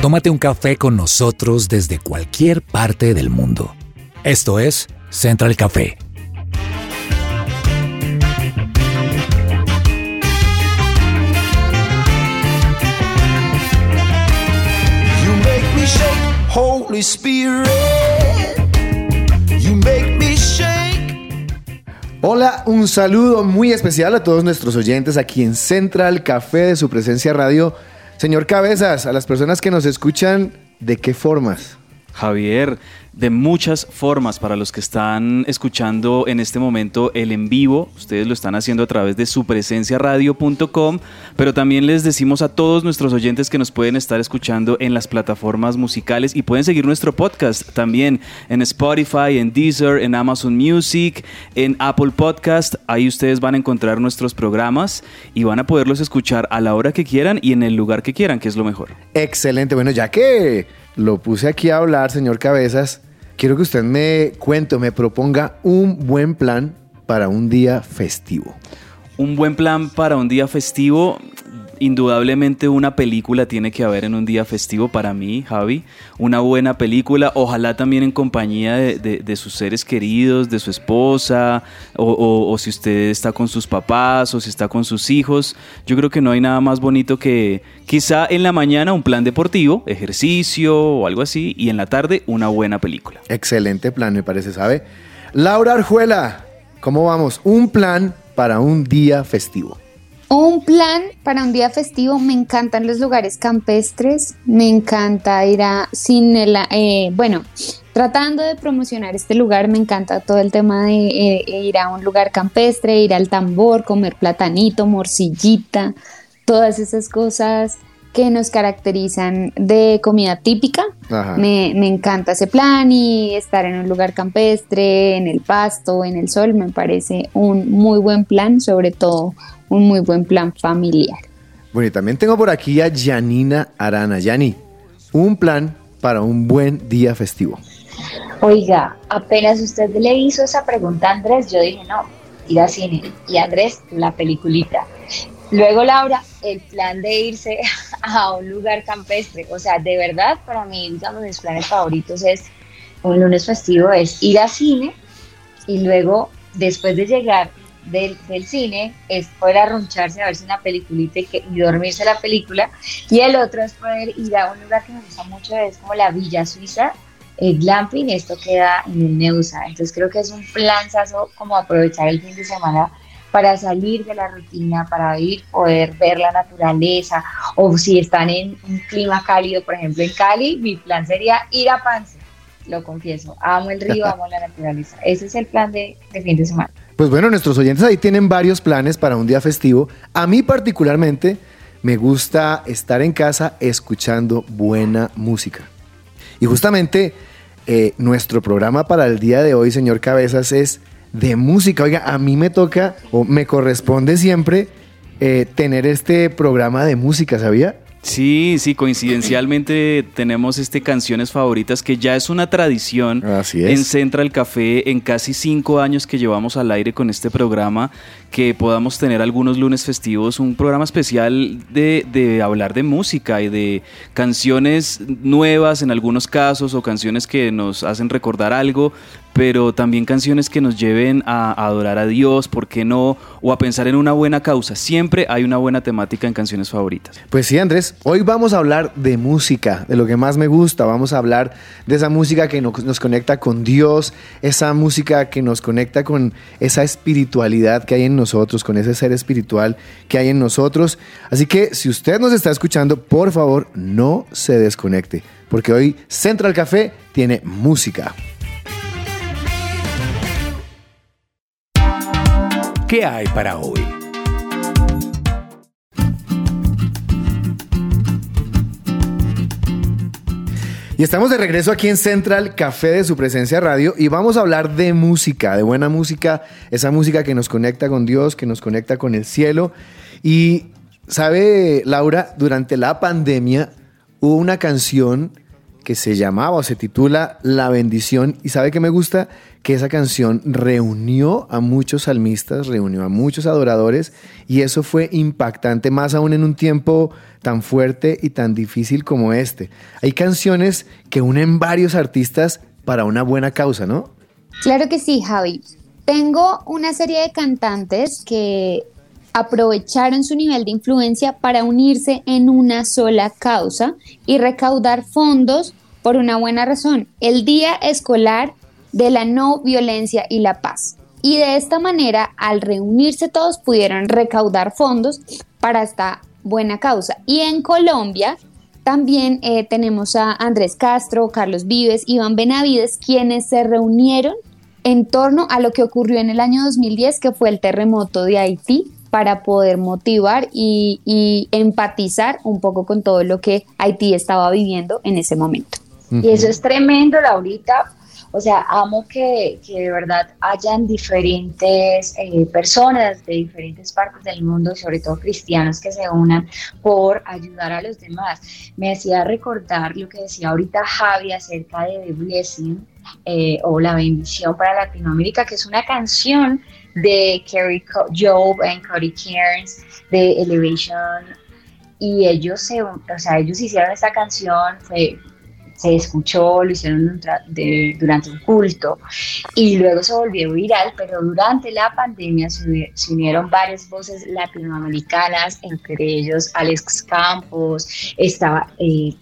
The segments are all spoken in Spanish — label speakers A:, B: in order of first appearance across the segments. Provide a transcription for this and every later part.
A: Tómate un café con nosotros desde cualquier parte del mundo. Esto es Central Café.
B: You make me shake, Holy Spirit. You make me shake.
C: Hola, un saludo muy especial a todos nuestros oyentes aquí en Central Café de su presencia radio. Señor Cabezas, a las personas que nos escuchan, ¿de qué formas?
D: Javier, de muchas formas para los que están escuchando en este momento el en vivo, ustedes lo están haciendo a través de supresenciaradio.com, pero también les decimos a todos nuestros oyentes que nos pueden estar escuchando en las plataformas musicales y pueden seguir nuestro podcast también en Spotify, en Deezer, en Amazon Music, en Apple Podcast, ahí ustedes van a encontrar nuestros programas y van a poderlos escuchar a la hora que quieran y en el lugar que quieran, que es lo mejor.
C: Excelente, bueno, ya que lo puse aquí a hablar, señor Cabezas, quiero que usted me cuente, me proponga un buen plan para un día festivo.
D: Un buen plan para un día festivo. Indudablemente una película tiene que haber en un día festivo para mí, Javi. Una buena película, ojalá también en compañía de, sus seres queridos, de su esposa, o- o si usted está con sus papás, o si está con sus hijos. Yo creo que no hay nada más bonito que quizá en la mañana un plan deportivo, ejercicio o algo así, y en la tarde una buena película.
C: Excelente plan, me parece, ¿sabe? Laura Arjuela, ¿cómo vamos? Un plan para un día festivo.
E: Un plan para un día festivo, me encantan los lugares campestres, me encanta ir a cine, la- eh, bueno, tratando de promocionar este lugar, me encanta todo el tema de eh, ir a un lugar campestre, ir al tambor, comer platanito, morcillita, todas esas cosas que nos caracterizan de comida típica.
C: Ajá.
E: Me, me encanta ese plan y estar en un lugar campestre, en el pasto, en el sol, me parece un muy buen plan, sobre todo un muy buen plan familiar.
C: Bueno, y también tengo por aquí a Janina Arana. Yani, un plan para un buen día festivo.
F: Oiga, apenas usted le hizo esa pregunta a Andrés, yo dije, no, ir a cine. Y Andrés, la peliculita. Luego Laura, el plan de irse a un lugar campestre. O sea, de verdad, para mí, digamos, mis planes favoritos es, un lunes festivo, es ir a cine y luego, después de llegar del, cine, es poder arruncharse a verse una peliculita y dormirse la película. Y el otro es poder ir a un lugar que me gusta mucho, es como la Villa Suiza, el glamping, esto queda en el Neusa. Entonces creo que es un planzazo como aprovechar el fin de semana para salir de la rutina, para ir, poder ver la naturaleza, o si están en un clima cálido, por ejemplo en Cali, mi plan sería ir a Pance, lo confieso, amo el río, amo la naturaleza. Ese es el plan de, de fin de semana.
C: Pues bueno, nuestros oyentes ahí tienen varios planes para un día festivo. A mí particularmente me gusta estar en casa escuchando buena música. Y justamente eh, nuestro programa para el día de hoy, señor Cabezas, es de música. Oiga, a mí me toca o me corresponde siempre eh, tener este programa de música, ¿sabía?
D: Sí, sí, coincidencialmente tenemos este canciones favoritas que ya es una tradición
C: Así es.
D: en Central Café en casi cinco años que llevamos al aire con este programa, que podamos tener algunos lunes festivos, un programa especial de, de hablar de música y de canciones nuevas en algunos casos o canciones que nos hacen recordar algo, pero también canciones que nos lleven a, adorar a Dios, ¿por qué no? O a pensar en una buena causa. Siempre hay una buena temática en canciones favoritas.
C: Pues sí, Andrés, hoy vamos a hablar de música, de lo que más me gusta. Vamos a hablar de esa música que nos, nos conecta con Dios, esa música que nos conecta con esa espiritualidad que hay en nosotros, con ese ser espiritual que hay en nosotros. Así que si usted nos está escuchando, por favor, no se desconecte, porque hoy Central Café tiene música.
A: ¿Qué hay para hoy?
C: Y estamos de regreso aquí en Central Café de su presencia radio y vamos a hablar de música, de buena música, esa música que nos conecta con Dios, que nos conecta con el cielo. Y, ¿sabe, Laura? Durante la pandemia hubo una canción que se llamaba o se titula La bendición. Y sabe que me gusta que esa canción reunió a muchos salmistas, reunió a muchos adoradores y eso fue impactante, más aún en un tiempo tan fuerte y tan difícil como este. Hay canciones que unen varios artistas para una buena causa, ¿no?
E: Claro que sí, Javi. Tengo una serie de cantantes que aprovecharon su nivel de influencia para unirse en una sola causa y recaudar fondos por una buena razón, el Día Escolar de la No Violencia y la Paz. Y de esta manera, al reunirse todos, pudieron recaudar fondos para esta buena causa. Y en Colombia también eh, tenemos a Andrés Castro, Carlos Vives, Iván Benavides, quienes se reunieron en torno a lo que ocurrió en el año 2010, que fue el terremoto de Haití, para poder motivar y, y empatizar un poco con todo lo que Haití estaba viviendo en ese momento.
F: Y eso es tremendo, Laurita. O sea, amo que, que de verdad hayan diferentes eh, personas de diferentes partes del mundo, sobre todo cristianos, que se unan por ayudar a los demás. Me hacía recordar lo que decía ahorita Javi acerca de The Blessing eh, o La bendición para Latinoamérica, que es una canción de Kerry Job y Cody Cairns de Elevation. Y ellos se, o sea, ellos hicieron esta canción, fue, se escuchó, lo hicieron durante un culto y luego se volvió viral, pero durante la pandemia se, unieron varias voces latinoamericanas, entre ellos Alex Campos, estaba eh,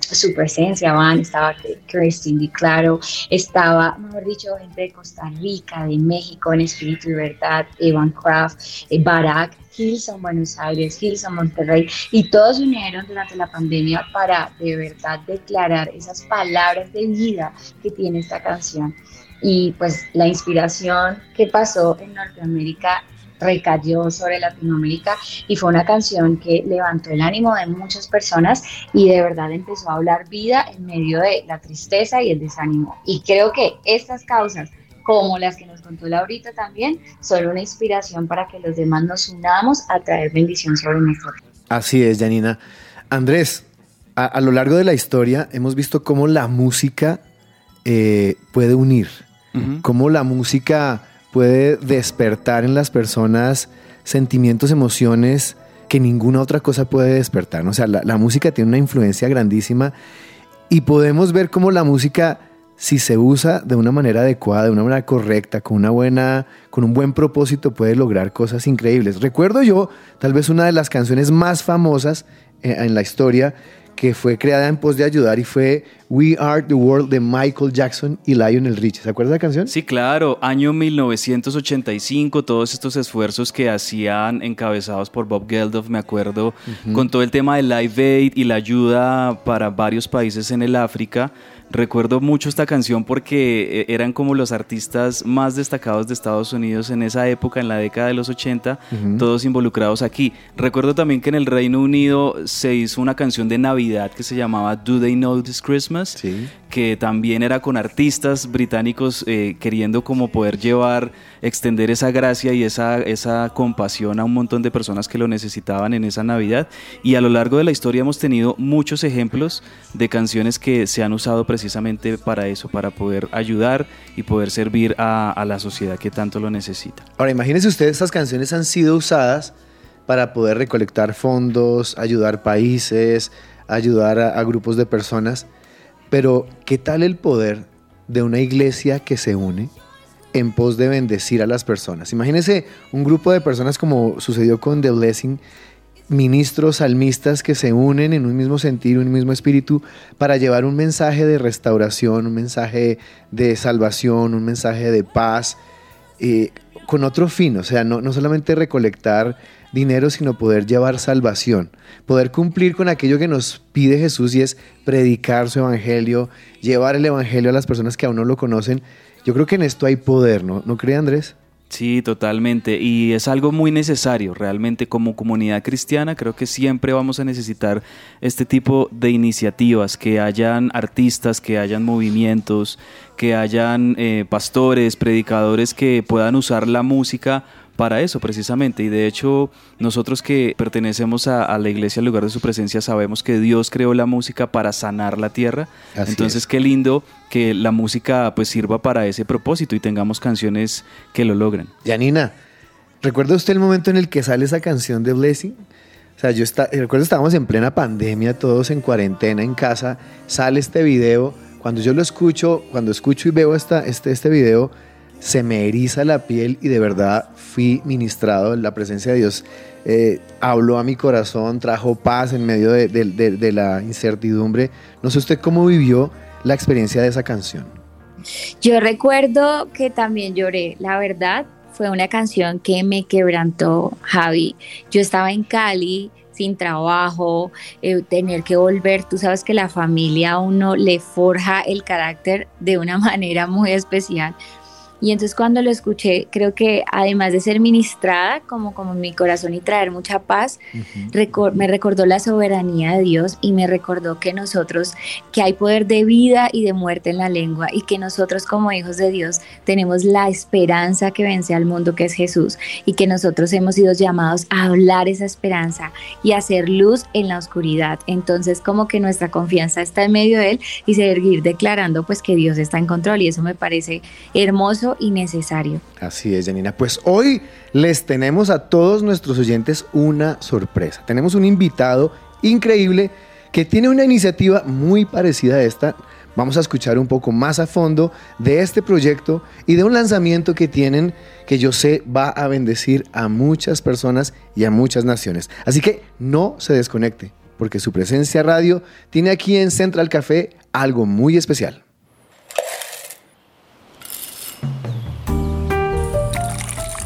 F: su presencia, Van, estaba Christine Di Claro, estaba, mejor dicho, gente de Costa Rica, de México, en Espíritu y Verdad, Evan Craft, eh, Barack, Hilson Buenos Aires, Hilson Monterrey, y todos se unieron durante la pandemia para de verdad declarar esas palabras de vida que tiene esta canción. Y pues la inspiración que pasó en Norteamérica recayó sobre Latinoamérica y fue una canción que levantó el ánimo de muchas personas y de verdad empezó a hablar vida en medio de la tristeza y el desánimo. Y creo que estas causas como las que nos contó Laurita también, son una inspiración para que los demás nos unamos a traer bendición sobre nosotros.
C: Así es, Janina. Andrés, a, lo largo de la historia hemos visto cómo la música eh, puede unir, cómo la música puede despertar en las personas sentimientos, emociones que ninguna otra cosa puede despertar. O sea, la, la música tiene una influencia grandísima y podemos ver cómo la música si se usa de una manera adecuada, de una manera correcta, con una buena, con un buen propósito, puede lograr cosas increíbles. Recuerdo yo, tal vez una de las canciones más famosas eh, en la historia, que fue creada en pos de ayudar y fue We Are the World de Michael Jackson y Lionel Richie. ¿Se acuerda de la canción?
D: Sí, claro. Año 1985, todos estos esfuerzos que hacían encabezados por Bob Geldof, me acuerdo, con todo el tema de Live Aid y la ayuda para varios países en el África. Recuerdo mucho esta canción porque eh, eran como los artistas más destacados de Estados Unidos en esa época, en la década de los 80, todos involucrados aquí. Recuerdo también que en el Reino Unido se hizo una canción de Navidad que se llamaba Do They Know This Christmas, que también era con artistas británicos eh, queriendo como poder llevar, extender esa gracia y esa, esa compasión a un montón de personas que lo necesitaban en esa Navidad. Y a lo largo de la historia hemos tenido muchos ejemplos de canciones que se han usado precisamente para eso, para poder ayudar y poder servir a, la sociedad que tanto lo necesita.
C: Ahora, imagínense ustedes, estas canciones han sido usadas para poder recolectar fondos, ayudar países, ayudar a, grupos de personas. Pero, ¿qué tal el poder de una iglesia que se une en pos de bendecir a las personas? Imagínense un grupo de personas como sucedió con The Blessing, ministros salmistas que se unen en un mismo sentido, un mismo espíritu, para llevar un mensaje de restauración, un mensaje de salvación, un mensaje de paz, eh, con otro fin, o sea, no, no solamente recolectar dinero, sino poder llevar salvación, poder cumplir con aquello que nos pide Jesús y es predicar su evangelio, llevar el evangelio a las personas que aún no lo conocen. Yo creo que en esto hay poder, ¿no? ¿No cree Andrés?
D: Sí, totalmente. Y es algo muy necesario realmente como comunidad cristiana. Creo que siempre vamos a necesitar este tipo de iniciativas, que hayan artistas, que hayan movimientos, que hayan eh, pastores, predicadores que puedan usar la música para eso precisamente. Y de hecho, nosotros que pertenecemos a, a la iglesia, al lugar de su presencia, sabemos que Dios creó la música para sanar la tierra.
C: Así
D: Entonces,
C: es.
D: qué lindo que la música pues sirva para ese propósito y tengamos canciones que lo logren.
C: Janina, ¿recuerda usted el momento en el que sale esa canción de Blessing? O sea, yo está, recuerdo estábamos en plena pandemia, todos en cuarentena en casa, sale este video, cuando yo lo escucho, cuando escucho y veo esta, este, este video, se me eriza la piel y de verdad fui ministrado en la presencia de Dios. Eh, habló a mi corazón, trajo paz en medio de, la incertidumbre. No sé usted cómo vivió la experiencia de esa canción.
F: Yo recuerdo que también lloré, la verdad, fue una canción que me quebrantó, Javi. Yo estaba en Cali sin trabajo, eh, tener que volver, tú sabes que la familia a uno le forja el carácter de una manera muy especial. Y entonces cuando lo escuché, creo que además de ser ministrada como, como en mi corazón y traer mucha paz, recor- me recordó la soberanía de Dios y me recordó que nosotros, que hay poder de vida y de muerte en la lengua y que nosotros como hijos de Dios tenemos la esperanza que vence al mundo que es Jesús y que nosotros hemos sido llamados a hablar esa esperanza y a hacer luz en la oscuridad. Entonces como que nuestra confianza está en medio de él y seguir declarando pues que Dios está en control y eso me parece hermoso y necesario.
C: Así es, Janina. Pues hoy les tenemos a todos nuestros oyentes una sorpresa. Tenemos un invitado increíble que tiene una iniciativa muy parecida a esta. Vamos a escuchar un poco más a fondo de este proyecto y de un lanzamiento que tienen que yo sé va a bendecir a muchas personas y a muchas naciones. Así que no se desconecte, porque su presencia radio tiene aquí en Central Café algo muy especial.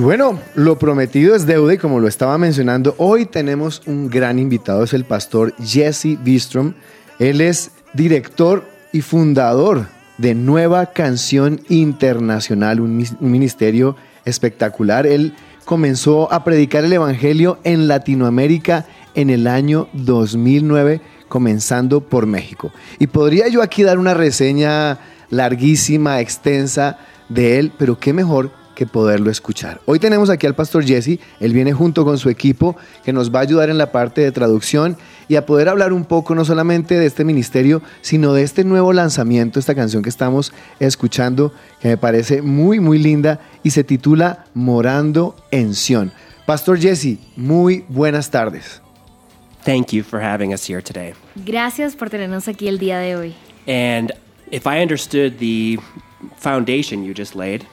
C: Y bueno, lo prometido es deuda y como lo estaba mencionando, hoy tenemos un gran invitado, es el pastor Jesse Bistrom. Él es director y fundador de Nueva Canción Internacional, un, ministerio espectacular. Él comenzó a predicar el Evangelio en Latinoamérica en el año 2009, comenzando por México. Y podría yo aquí dar una reseña larguísima, extensa de él, pero qué mejor que poderlo escuchar. Hoy tenemos aquí al pastor Jesse, él viene junto con su equipo que nos va a ayudar en la parte de traducción y a poder hablar un poco no solamente de este ministerio, sino de este nuevo lanzamiento, esta canción que estamos escuchando, que me parece muy, muy linda y se titula Morando en Sion. Pastor Jesse, muy buenas tardes.
G: Thank you for having us here today.
H: Gracias por tenernos aquí el día de hoy.
G: And if I understood the foundation you just laid,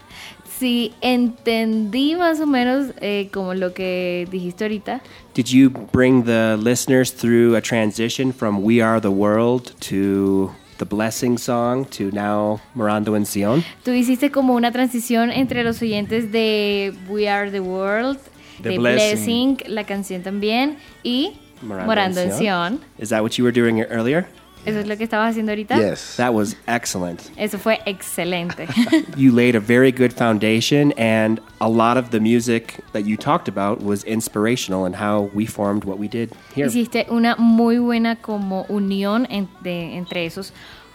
H: Si entendí más o menos eh, como lo que dijiste ahorita,
G: did you bring the listeners through a transition from We Are the World to the Blessing song to now Morando en Sion?
H: tú hiciste como una transición entre los oyentes de We Are the World,
D: The
H: de
D: Blessing.
H: Blessing, la canción también, y Morando, en Sion.
G: Is that what you were doing earlier?
H: Eso es lo que estabas haciendo ahorita.
C: Yes.
G: That was excellent.
H: Eso fue excelente.
G: You laid a very good foundation, and a lot of the music that you talked about was inspirational in how we formed what we did here.
H: Hiciste una muy buena como unión en- de- entre esos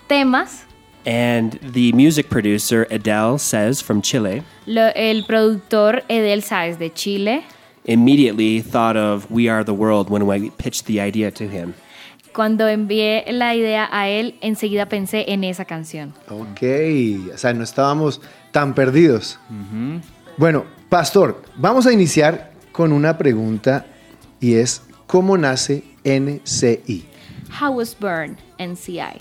H: temas.
G: And the music producer, Adele, says from Chile,
H: Lo- el productor Edel Sáez de Chile,
G: immediately thought of We Are the World when we pitched the idea to him.
H: Cuando envié la idea a él, enseguida pensé en esa canción.
C: Ok, o sea, no estábamos tan perdidos. Bueno, pastor, vamos a iniciar con una pregunta y es, ¿cómo nace NCI?
H: How was Burn, NCI?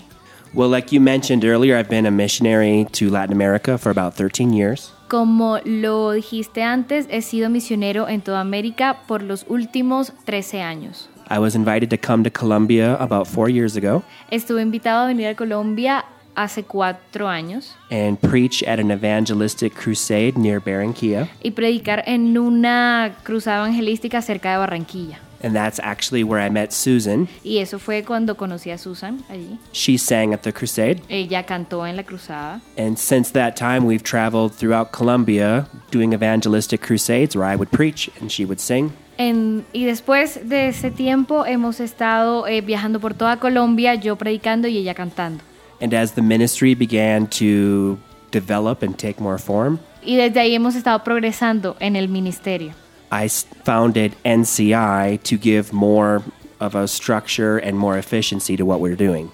G: Well, like you mentioned earlier, I've been a missionary to Latin America for about 13 years.
H: Como lo dijiste antes, he sido misionero en toda América por los últimos 13 años.
G: I was invited to come to Colombia about four years ago,
H: Estuve invitado a venir a Colombia hace cuatro años
G: and preach at an evangelistic crusade near Barranquilla.
H: y predicar en una cruzada evangelística cerca de Barranquilla.
G: And that's actually where I met Susan.
H: Y eso fue cuando conocí a Susan allí.
G: She sang at the crusade.
H: Ella cantó en la cruzada.
G: And since that time, we've traveled throughout Colombia doing evangelistic crusades where I would preach and she would sing.
H: En- y después de ese tiempo hemos estado eh, viajando por toda Colombia, yo predicando y ella cantando.
G: And as the ministry began to develop and take more form,
H: Y desde ahí hemos estado progresando en el ministerio.
G: I founded NCI to give more of a structure and more efficiency to what we're doing.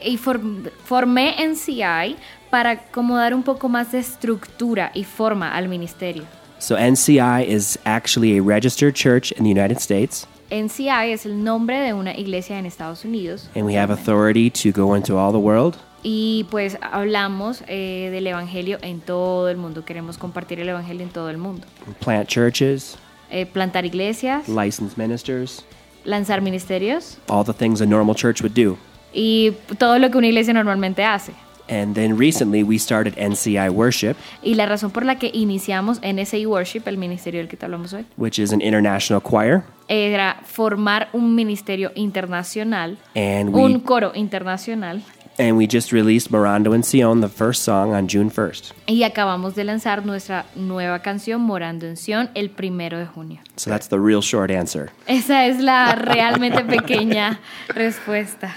H: Y for- formé NCI para como dar un poco más de estructura y forma al ministerio.
G: So NCI is actually a registered church in the United States,
H: NCI es el nombre de una iglesia en Estados Unidos.
G: and we have authority to go into all the world
H: Y pues hablamos eh, del Evangelio en todo el mundo. Queremos compartir el Evangelio en todo el mundo.
G: plant churches,
H: Eh, plantar iglesias,
G: licensed ministers,
H: lanzar ministerios
G: all the things a normal church would do.
H: y todo lo que una iglesia normalmente hace.
G: And then recently we started NCI Worship,
H: Y la razón por la que iniciamos NSI Worship, el ministerio del que te hablamos hoy,
G: which is an international choir.
H: era formar un ministerio internacional,
G: And we
H: un coro internacional.
G: and we just released Morando and Sion, the first song, on June 1st.
H: Y acabamos de lanzar nuestra nueva canción, Morando en Sion, el primero de junio.
G: So that's the real short answer.
H: Esa es la realmente pequeña respuesta.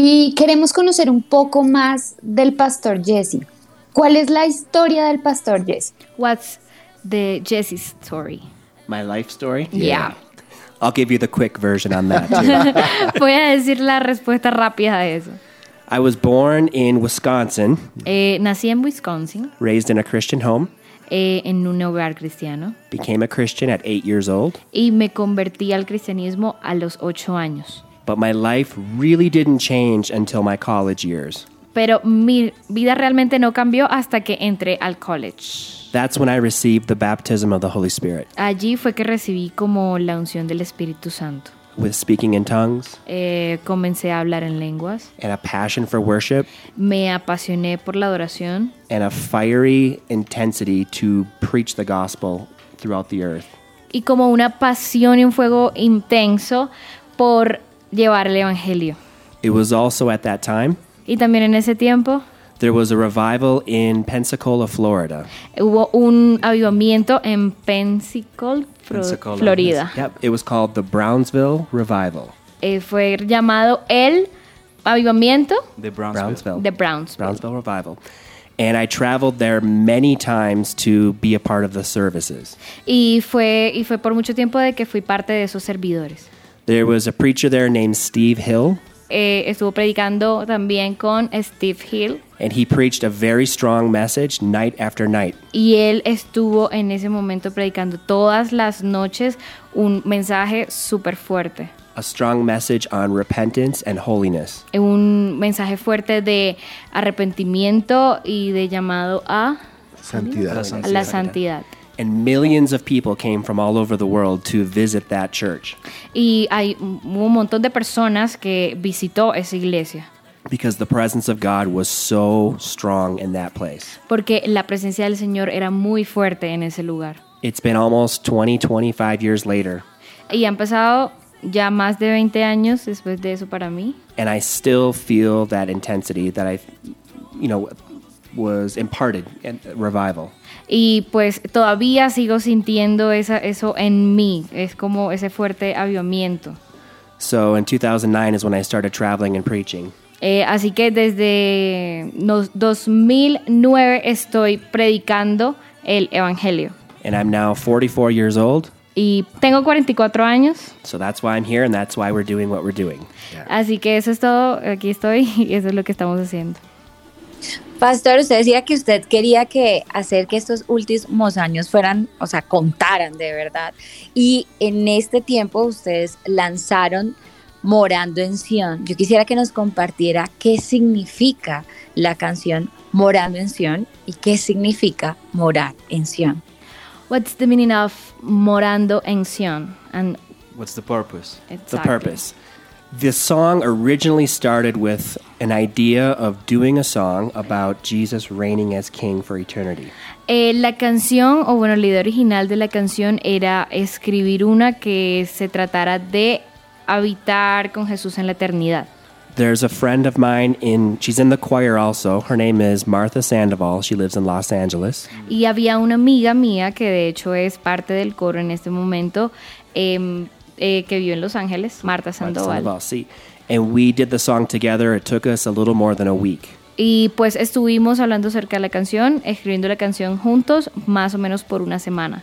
E: Y queremos conocer un poco más del pastor Jesse. ¿Cuál es la historia del pastor Jesse?
H: What's the Jesse's story?
G: My life story?
H: Yeah.
G: I'll give you the quick version on that too.
H: Voy a decir la respuesta rápida de eso.
G: I was born in Wisconsin,
H: Eh, nací en Wisconsin,
G: raised in a Christian home,
H: eh, en un hogar cristiano,
G: became a Christian at eight years old.
H: y me convertí al cristianismo a los ocho años.
G: But my life really didn't change until my college years.
H: Pero mi vida realmente no cambió hasta que entré al college.
G: That's when I received the baptism of the Holy Spirit
H: Allí fue que recibí como la unción del Espíritu Santo.
G: with speaking in tongues
H: Eh, comencé a hablar en lenguas,
G: and a passion for worship
H: me apasioné por la adoración
G: and a fiery intensity to preach the gospel throughout the earth.
H: y como una pasión y un fuego intenso por llevar el Evangelio.
G: It was also at that time
H: Y también en ese tiempo
G: there was a revival in Pensacola, Florida.
H: hubo un avivamiento en Pensacola,
D: Pensacola,
H: Florida.
G: Yep, it was called the Brownsville Revival.
H: Eh, fue llamado el avivamiento
D: De Brownsville.
G: Brownsville.
H: de Brownsville.
G: Brownsville Revival. And I traveled there many times to be a part of the services.
H: Y fue, y fue por mucho tiempo de que fui parte de esos servidores.
G: There was a preacher there named Steve Hill,
H: Eh, estuvo predicando también con Steve Hill
G: and he preached a very strong message night after night.
H: y él estuvo en ese momento predicando todas las noches un mensaje súper fuerte.
G: A strong message on repentance and holiness.
H: Un mensaje fuerte de arrepentimiento y de llamado a,
C: Santidad.
H: la santidad.
G: And millions of people came from all over the world to visit that church
H: Y hay un montón de personas que visitó esa iglesia
G: because the presence of God was so strong in that place.
H: porque la presencia del Señor era muy fuerte en ese lugar.
G: It's been almost 20, 25 years later,
H: Y han pasado ya más de 20 años después de eso para mí.
G: and I still feel that intensity that I, you know, was imparted revival.
H: Y pues todavía sigo sintiendo esa, eso en mí. Es como ese fuerte avivamiento.
G: So in 2009 is when I started traveling and preaching.
H: Eh, así que desde nos- 2009 estoy predicando el Evangelio.
G: And I'm now 44 years old,
H: Y tengo 44 años.
G: so that's why I'm here and that's why we're doing what we're doing.
H: Así que eso es todo. Aquí estoy y eso es lo que estamos haciendo.
F: Pastor, usted decía que usted quería que hacer que estos últimos años fueran, o sea, contaran de verdad. Y en este tiempo ustedes lanzaron Morando en Sion. Yo quisiera que nos compartiera qué significa la canción Morando en Sion y qué significa morar en Sion.
H: What's the meaning of morando en Sion? And
D: What's the purpose?
G: The
H: exactly.
G: purpose. The song originally started with an idea of doing a song about Jesus reigning as king for eternity.
H: Eh, la canción, o bueno, la idea original de la canción era escribir una que se tratara de habitar con Jesús en la eternidad.
G: There's a friend of mine in she's in the choir also. Her name is Martha Sandoval. She lives in Los Angeles.
H: Y había una amiga mía que de hecho es parte del coro en este momento, em, eh, que vive en Los Ángeles, Marta Sandoval.
G: Sandoval, sí. And we did the song together. It took us a little more than a week.
H: Y pues estuvimos hablando acerca de la canción, escribiendo la canción juntos, más o menos por una semana.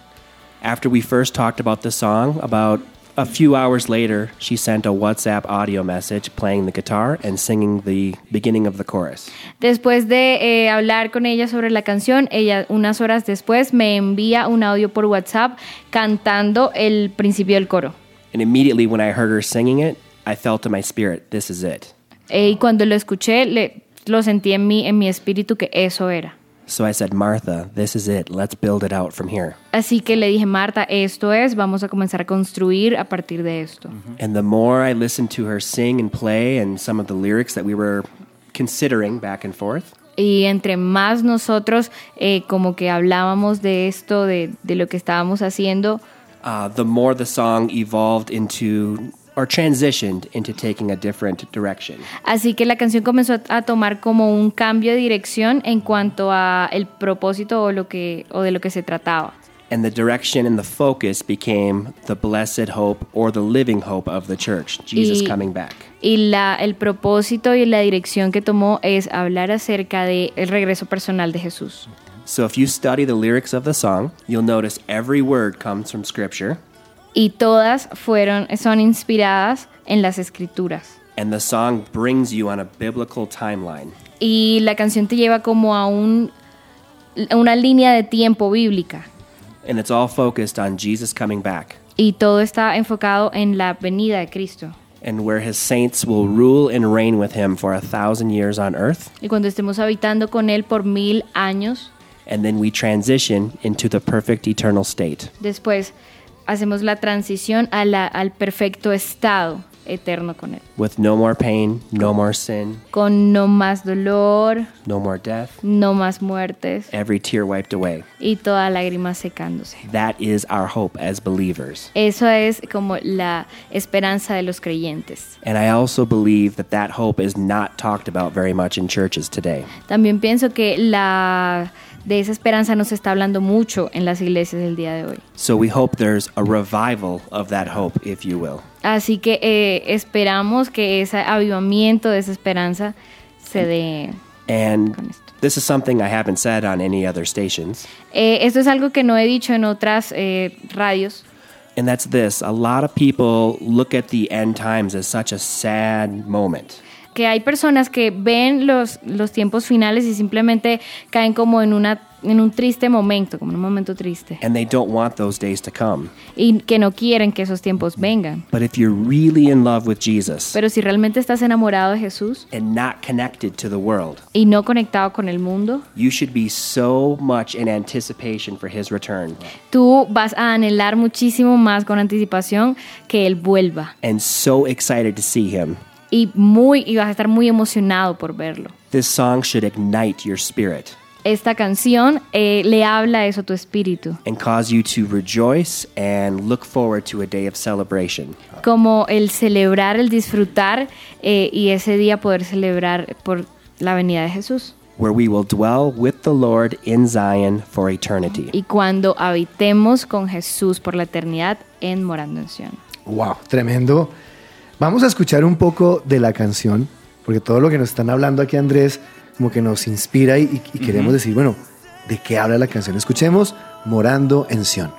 G: After we first talked about the song, about a few hours later, she sent a WhatsApp audio message playing the guitar and singing the beginning of the chorus.
H: Después de eh, hablar con ella sobre la canción, ella unas horas después me envía un audio por WhatsApp cantando el principio del coro.
G: And immediately when I heard her singing it, I felt in my spirit, this is it.
H: Y cuando lo escuché, le- lo sentí en mí, en mi espíritu que eso era.
G: So I said, Martha, this is it. Let's build it out from here.
H: Así que le dije, Marta, esto es, vamos a comenzar a construir a partir de esto.
G: And the more I listened to her sing and play and some of the lyrics that we were considering back and forth,
H: Y entre más nosotros eh, como que hablábamos de esto, de, de lo que estábamos haciendo,
G: uh, the more the song evolved into or transitioned into taking a different direction.
H: así que la canción comenzó a, tomar como un cambio de dirección en cuanto a el propósito o, lo que, o de lo que se trataba.
G: And the direction and the focus became the blessed hope or the living hope of the church, Jesus
H: Y-
G: coming back.
H: Y la, el propósito y la dirección que tomó es hablar acerca del regreso personal de Jesús.
G: So if you study the lyrics of the song, you'll notice every word comes from scripture
H: Y todas fueron, son inspiradas en las escrituras.
G: and the song brings you on a biblical timeline.
H: Y la canción te lleva como a un, una línea de tiempo bíblica.
G: And it's all focused on Jesus coming back
H: Y todo está enfocado en la venida de Cristo.
G: and where his saints will rule and reign with him for a thousand years on earth.
H: Y cuando estemos habitando con Él por mil años,
G: And then we transition into the perfect eternal state.
H: después hacemos la transición a la- al perfecto estado eterno con Él.
G: with no more pain, no more sin,
H: Con no más dolor,
G: no more death,
H: no más muertes
G: every tear wiped away.
H: y toda lágrima secándose.
G: That is our hope as believers.
H: Eso es como la esperanza de los creyentes.
G: And I also believe that that hope is not talked about very much in churches today.
H: También pienso que la de esa esperanza no se está hablando mucho en las iglesias del día de hoy.
G: So we hope there's a revival of that hope, if you will.
H: Así que eh, esperamos que ese avivamiento de esa esperanza se dé.
G: And
H: Con esto.
G: this is something I haven't said on any other stations.
H: Eh, esto es algo que no he dicho en otras eh, radios.
G: And that's this a lot of people look at the end times as such a sad moment.
H: Que hay personas que ven los, los tiempos finales y simplemente caen como en, una, en un triste momento, como en un momento triste.
G: And they don't want those days to come.
H: Y que no quieren que esos tiempos vengan.
G: But if you're really in love with Jesus
H: Pero si realmente estás enamorado de Jesús
G: and not connected to the world,
H: y no conectado con el mundo,
G: you should be so much in anticipation for his return
H: tú vas a anhelar muchísimo más con anticipación que Él vuelva.
G: and so excited to see him.
H: Y, muy, y vas a estar muy emocionado por verlo.
G: This song should ignite your spirit
H: Esta canción eh, le habla eso a tu espíritu,
G: and cause you to rejoice and look forward to a day of celebration.
H: como el celebrar, el disfrutar eh, y ese día poder celebrar por la venida de Jesús.
G: Where we will dwell with the Lord in Zion for eternity.
H: Y cuando habitemos con Jesús por la eternidad en Morando en Sion.
C: Wow, tremendo. Vamos a escuchar un poco de la canción, porque todo lo que nos están hablando aquí, Andrés, como que nos inspira y, y queremos decir, bueno, ¿de qué habla la canción? Escuchemos Morando en Sion.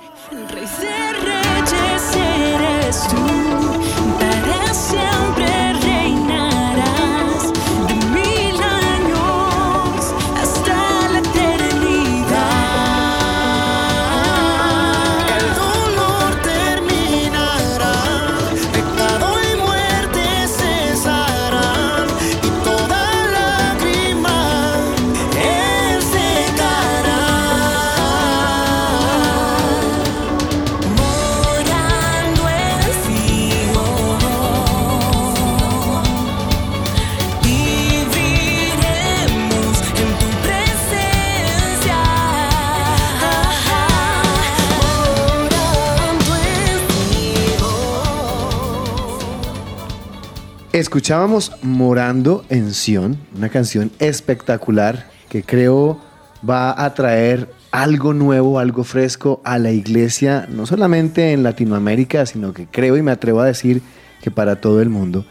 C: Escuchábamos Morando en Sion, una canción espectacular que creo va a traer algo nuevo, algo fresco a la iglesia, no solamente en Latinoamérica, sino que creo y me atrevo a decir que para todo el mundo.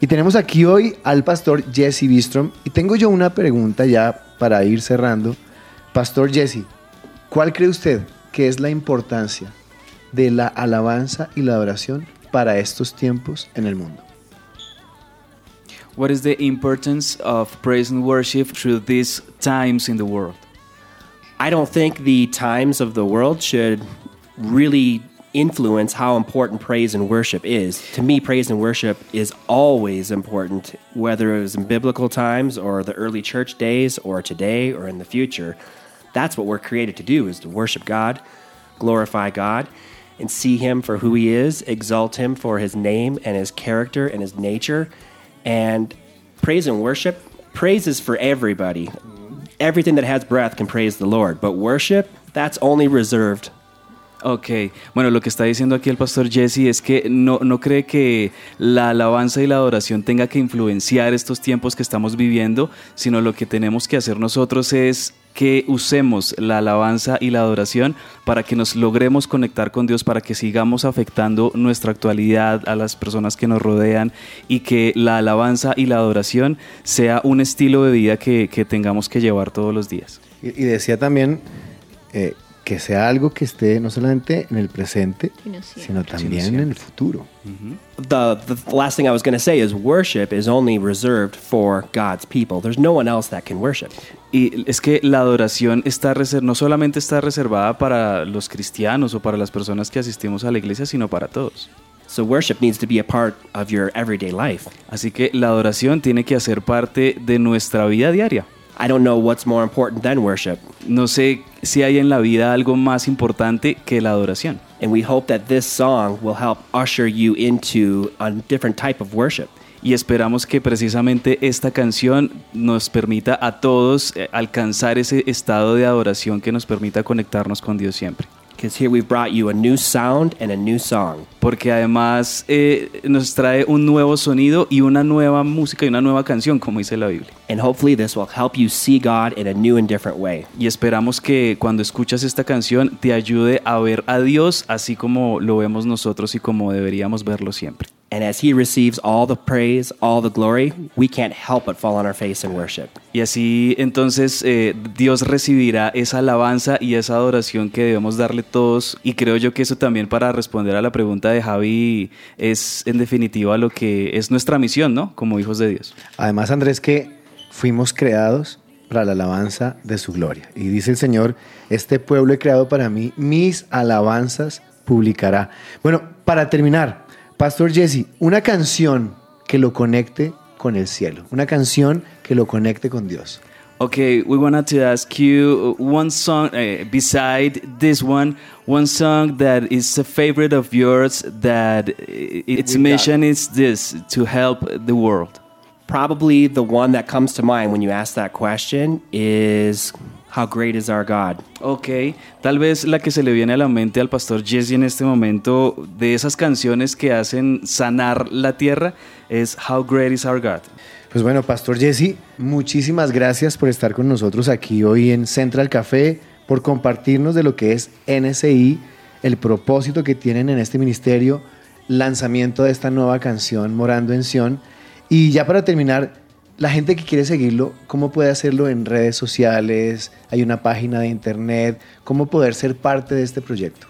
C: Y tenemos aquí hoy al pastor Jesse Bistrom y tengo yo una pregunta ya para ir cerrando. Pastor Jesse, ¿cuál cree usted que es la importancia de la alabanza y la adoración para estos tiempos en el mundo?
D: What is the importance of praise and worship through these times in the world?
G: I don't think the times of the world should really influence how important praise and worship is. To me, praise and worship is always important, whether it was in biblical times or the early church days or today or in the future. That's what we're created to do is to worship God, glorify God, and see him for who he is, exalt him for his name and his character and his nature. And praise and worship, praise is for everybody. Everything that has breath can praise the Lord, but worship, that's only reserved
D: Ok, bueno, lo que está diciendo aquí el pastor Jesse es que no, no cree que la alabanza y la adoración tenga que influenciar estos tiempos que estamos viviendo, sino lo que tenemos que hacer nosotros es que usemos la alabanza y la adoración para que nos logremos conectar con Dios, para que sigamos afectando nuestra actualidad a las personas que nos rodean y que la alabanza y la adoración sea un estilo de vida que, que tengamos que llevar todos los días.
C: Y, decía también eh, que sea algo que esté no solamente en el presente,
H: Sino
C: también en el futuro.
G: the, the last thing I was going to say is worship is only reserved for God's people. There's no one else that can worship.
D: Y es que la adoración está no solamente está reservada para los cristianos o para las personas que asistimos a la iglesia, sino para todos.
G: So worship needs to be a part of your everyday life.
D: Así que la adoración tiene que hacer parte de nuestra vida diaria.
G: I don't know what's more important than worship.
D: No sé si hay en la vida algo más importante que la adoración.
G: And we hope that this song will help usher you into a different type of worship.
D: Y esperamos que precisamente esta canción nos permita a todos eh, alcanzar ese estado de adoración que nos permita conectarnos con Dios siempre.
G: Because here we've brought you a new sound and a new song.
D: Porque además eh, nos trae un nuevo sonido y una nueva música y una nueva canción, como dice la Biblia.
G: And hopefully this will help you see God in a new and different way.
D: Y esperamos que cuando escuchas esta canción te ayude a ver a Dios así como lo vemos nosotros y como deberíamos verlo siempre.
G: And as he receives all the praise, all the glory, we can't help but fall on our face and worship.
D: Y así entonces eh, Dios recibirá esa alabanza y esa adoración que debemos darle todos. Y creo yo que eso también para responder a la pregunta de Javi es en definitiva lo que es nuestra misión, ¿no? Como hijos de Dios.
C: Además, Andrés, que fuimos creados para la alabanza de su gloria. Y dice el Señor, este pueblo he creado para mí, mis alabanzas publicará. Bueno, para terminar, Pastor Jesse, una canción que lo conecte con el cielo, una canción que lo conecte con Dios.
D: Okay, we wanted to ask you uh, one song uh, beside this one, one song that is a favorite of yours that uh, its
C: With
D: mission is this to help the world.
G: Probably the one that comes to mind when you ask that question is How Great is Our God?
D: Ok, tal vez la que se le viene a la mente al pastor Jesse en este momento de esas canciones que hacen sanar la tierra es How Great is Our God.
C: Pues bueno, Pastor Jesse, muchísimas gracias por estar con nosotros aquí hoy en Central Café, por compartirnos de lo que es NSI, el propósito que tienen en este ministerio, lanzamiento de esta nueva canción, Morando en Sion. Y ya para terminar, la gente que quiere seguirlo, ¿cómo puede hacerlo en redes sociales? Hay una página de internet, ¿cómo poder ser parte de este proyecto?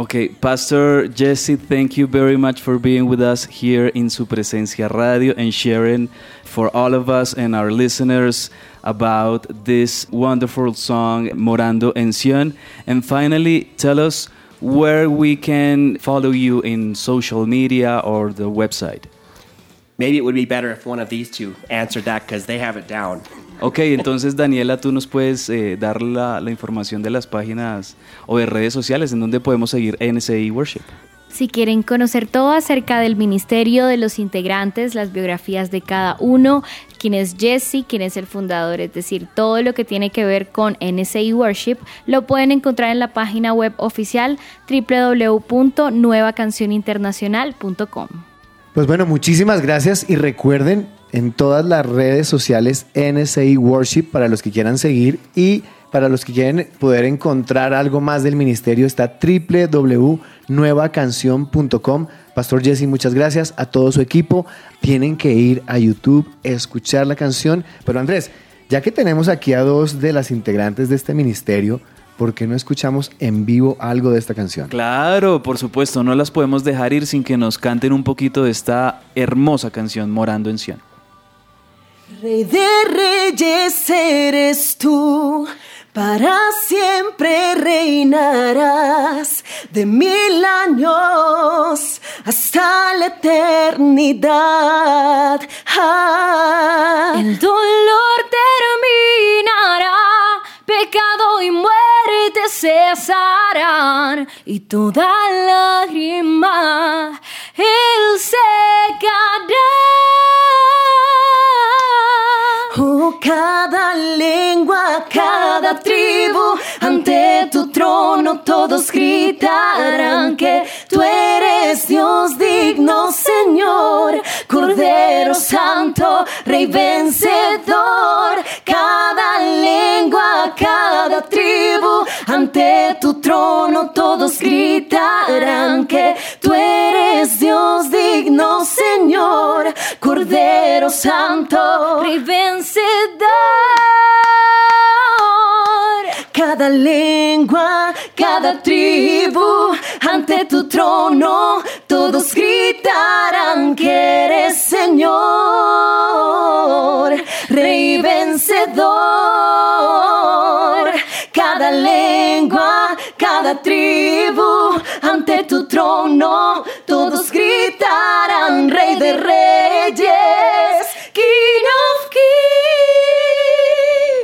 D: Okay, Pastor Jesse, thank you very much for being with us here in Su Presencia Radio and sharing for all of us and our listeners about this wonderful song, Morando en Sion. And finally, tell us where we can follow you in social media or the website.
G: Maybe it would be better if one of these two answered that because they have it down.
D: Ok, entonces Daniela, tú nos puedes eh, dar la, la información de las páginas o de redes sociales en donde podemos seguir NCI Worship.
H: Si quieren conocer todo acerca del ministerio de los integrantes, las biografías de cada uno, quién es Jesse, quién es el fundador, es decir, todo lo que tiene que ver con NSI Worship, lo pueden encontrar en la página web oficial www.nuevacancioninternacional.com.
C: Pues bueno, muchísimas gracias y recuerden en todas las redes sociales NSI Worship para los que quieran seguir y para los que quieren poder encontrar algo más del ministerio está www.nuevacanción.com. Pastor Jesse, muchas gracias a todo su equipo. Tienen que ir a YouTube, escuchar la canción. Pero Andrés, ya que tenemos aquí a dos de las integrantes de este ministerio, ¿por qué no escuchamos en vivo algo de esta canción?
D: Claro, por supuesto, no las podemos dejar ir sin que nos canten un poquito de esta hermosa canción Morando en Sion.
I: Rey de reyes eres tú, para siempre reinarás de mil años hasta la eternidad. Ah.
H: El dolor terminará, pecado y muerte cesarán, y toda lágrima él secará.
I: Oh, cada lengua, cada tribu, ante tu trono todos gritarán que tú eres Dios digno, Señor, Cordero Santo, Rey vencedor. Cada lengua, cada tribu, ante tu trono todos gritarán que tú eres Dios digno, Señor, Cordero Santo,
H: Rey vencedor.
I: cada lengua, cada tribu, ante tu trono, todos gritarán que eres Señor, Rey vencedor. Cada lengua, cada tribu, ante tu trono, todos gritarán Rey de Reyes, King of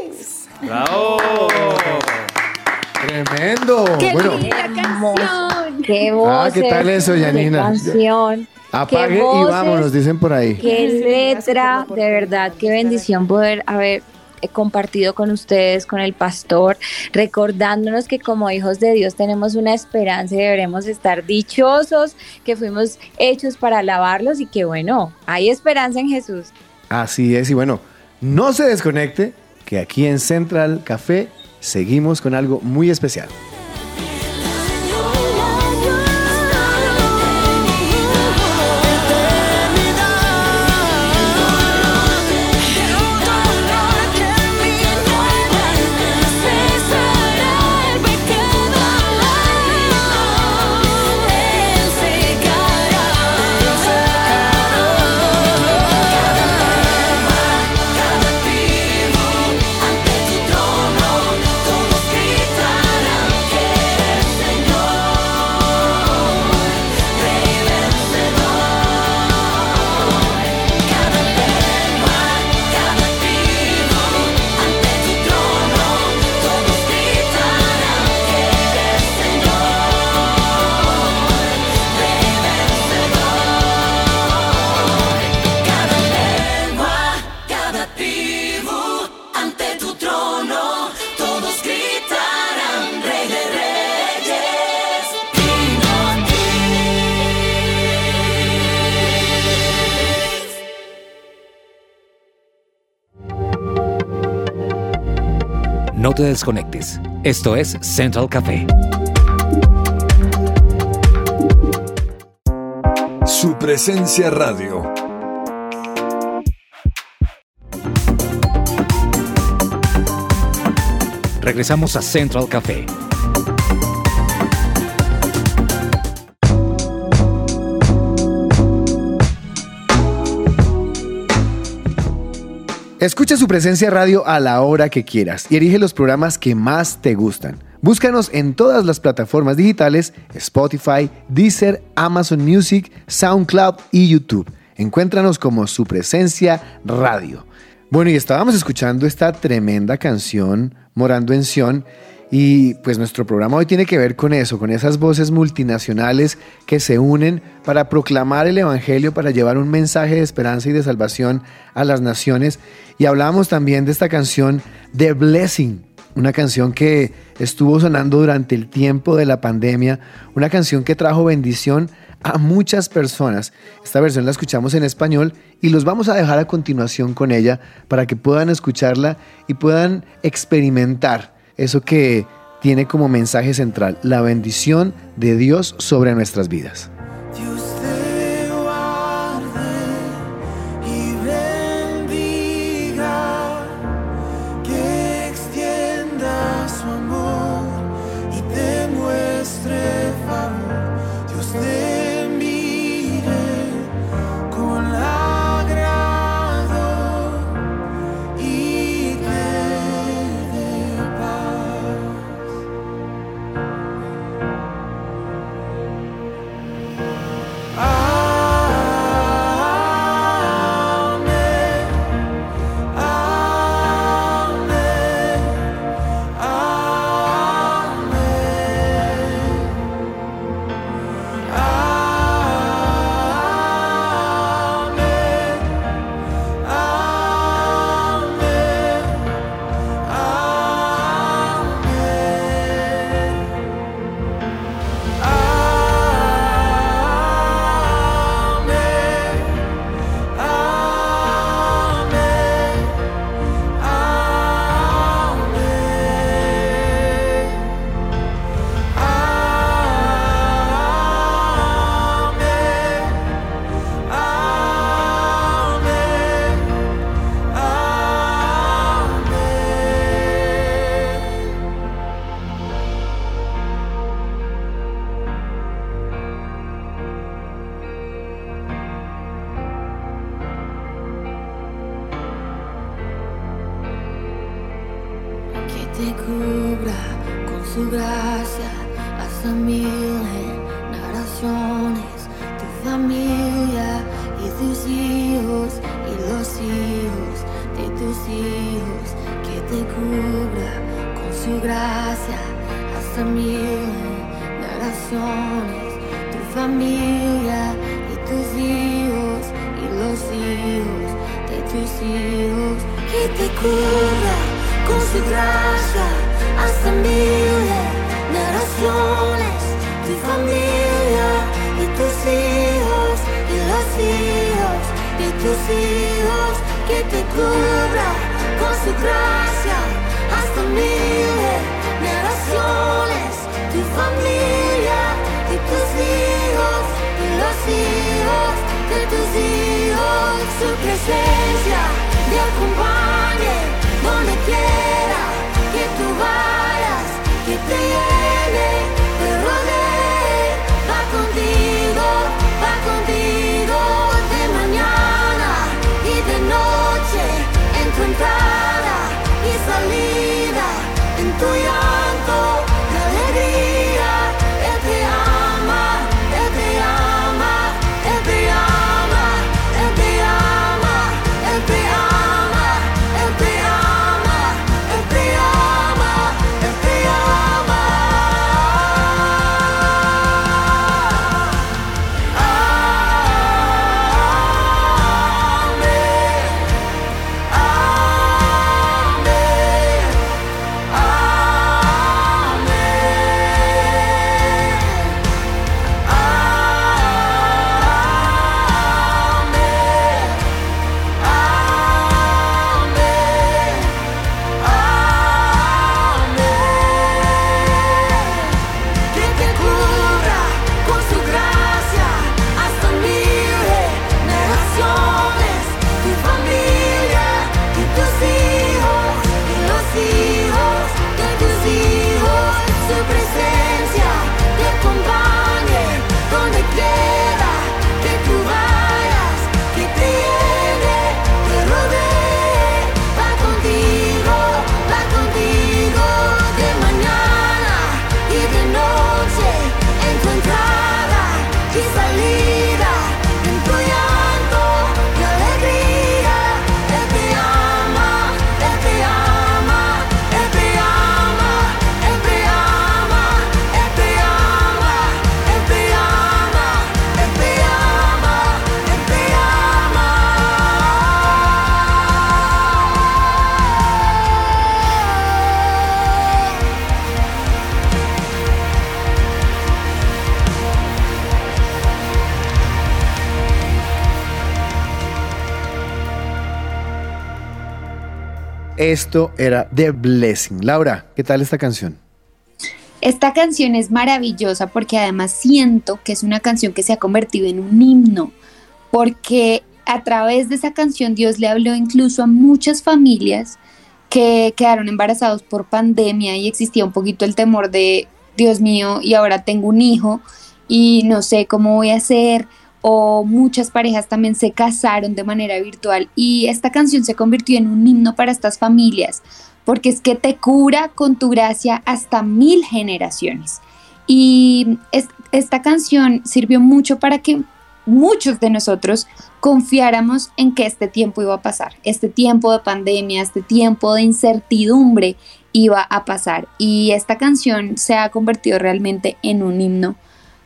I: Kings.
D: ¡Bravo!
C: Tremendo.
E: ¡Qué
C: bueno,
E: canción!
F: Qué
C: Ah,
F: voz.
C: ¿qué tal eso, Yanina?
F: canción.
C: apague
F: qué
C: y
F: voces,
C: vámonos, dicen por ahí.
F: Qué letra, de verdad, qué bendición poder haber eh, compartido con ustedes, con el pastor, recordándonos que como hijos de Dios tenemos una esperanza y deberemos estar dichosos, que fuimos hechos para alabarlos y que bueno, hay esperanza en Jesús.
C: Así es, y bueno, no se desconecte, que aquí en Central Café seguimos con algo muy especial.
A: Te desconectes. Esto es Central Café.
B: Su presencia radio.
A: Regresamos a Central Café.
C: Escucha su presencia radio a la hora que quieras y elige los programas que más te gustan. Búscanos en todas las plataformas digitales, Spotify, Deezer, Amazon Music, SoundCloud y YouTube. Encuéntranos como su presencia radio. Bueno, y estábamos escuchando esta tremenda canción, Morando en Sion, y pues nuestro programa hoy tiene que ver con eso, con esas voces multinacionales que se unen para proclamar el Evangelio, para llevar un mensaje de esperanza y de salvación a las naciones. Y hablamos también de esta canción The Blessing, una canción que estuvo sonando durante el tiempo de la pandemia, una canción que trajo bendición
J: a muchas personas. Esta versión la escuchamos en español y los vamos a dejar a continuación con ella para que puedan escucharla y puedan experimentar eso que tiene como mensaje central la bendición de Dios sobre nuestras vidas.
K: hijos y tus hijos que te cubra con su gracia hasta miles generaciones, tu familia y tus hijos y los hijos de tus hijos, su presencia te acompañe donde quiera.
C: Esto era The Blessing. Laura, ¿qué tal esta canción?
E: Esta canción es maravillosa porque además siento que es una canción que se ha convertido en un himno, porque a través de esa canción Dios le habló incluso a muchas familias que quedaron embarazados por pandemia y existía un poquito el temor de, Dios mío, y ahora tengo un hijo y no sé cómo voy a hacer, o muchas parejas también se casaron de manera virtual y esta canción se convirtió en un himno para estas familias, porque es que te cura con tu gracia hasta mil generaciones. Y esta canción sirvió mucho para que muchos de nosotros confiáramos en que este tiempo iba a pasar, este tiempo de pandemia, este tiempo de incertidumbre iba a pasar. Y esta canción se ha convertido realmente en un himno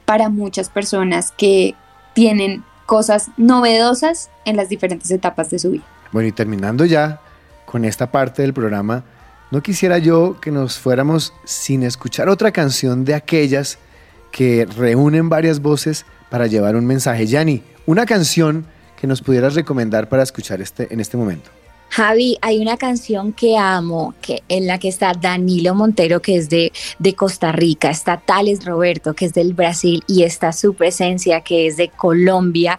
E: para muchas personas que tienen cosas novedosas en las diferentes etapas de su vida.
C: Bueno, y terminando ya con esta parte del programa, no quisiera yo que nos fuéramos sin escuchar otra canción de aquellas que reúnen varias voces para llevar un mensaje. Yanni, una canción que nos pudieras recomendar para escuchar este, en este momento.
F: Javi, hay una canción que amo, que, en la que está Danilo Montero, que es de, de Costa Rica, está Tales Roberto, que es del Brasil, y está su presencia, que es de Colombia.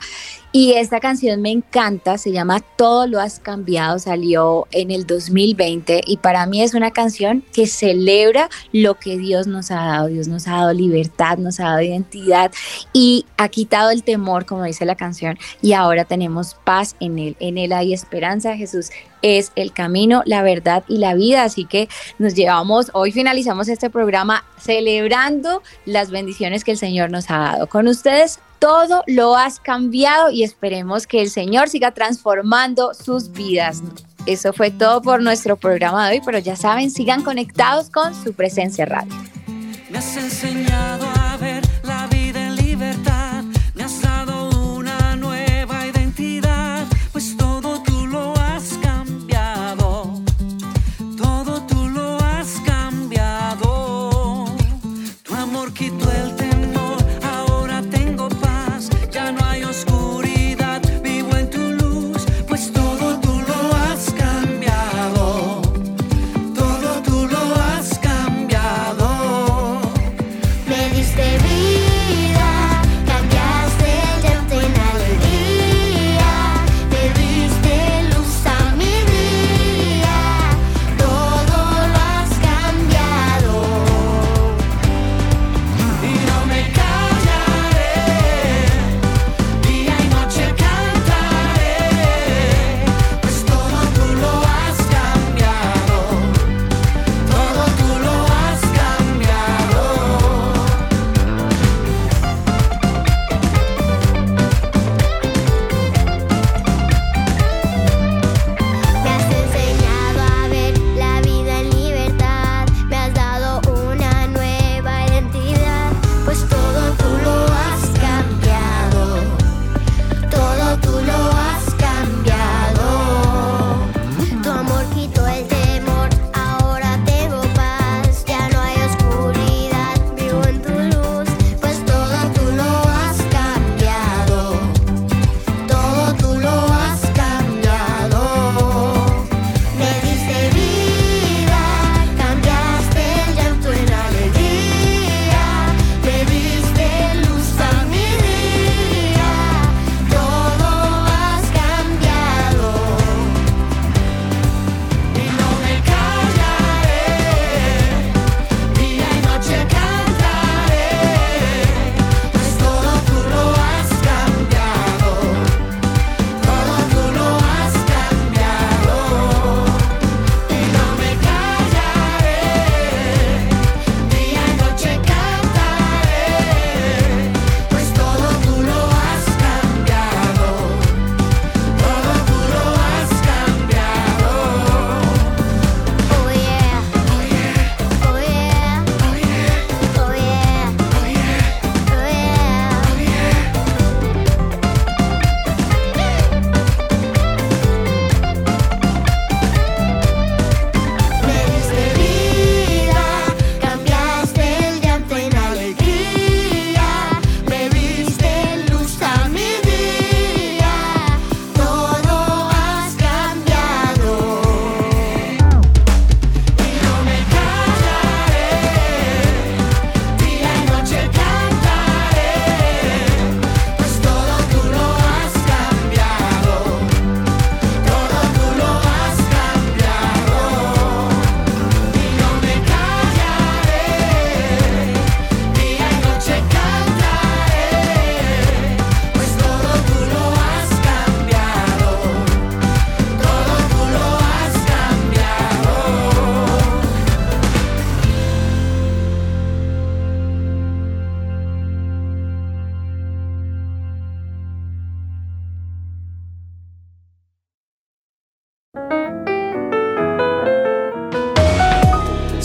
F: Y esta canción me encanta, se llama Todo lo has cambiado, salió en el 2020 y para mí es una canción que celebra lo que Dios nos ha dado. Dios nos ha dado libertad, nos ha dado identidad y ha quitado el temor, como dice la canción, y ahora tenemos paz en Él. En Él hay esperanza, Jesús es el camino, la verdad y la vida. Así que nos llevamos, hoy finalizamos este programa celebrando las bendiciones que el Señor nos ha dado. Con ustedes, todo lo has cambiado y esperemos que el Señor siga transformando sus vidas. Eso fue todo por nuestro programa de hoy, pero ya saben, sigan conectados con su presencia radio.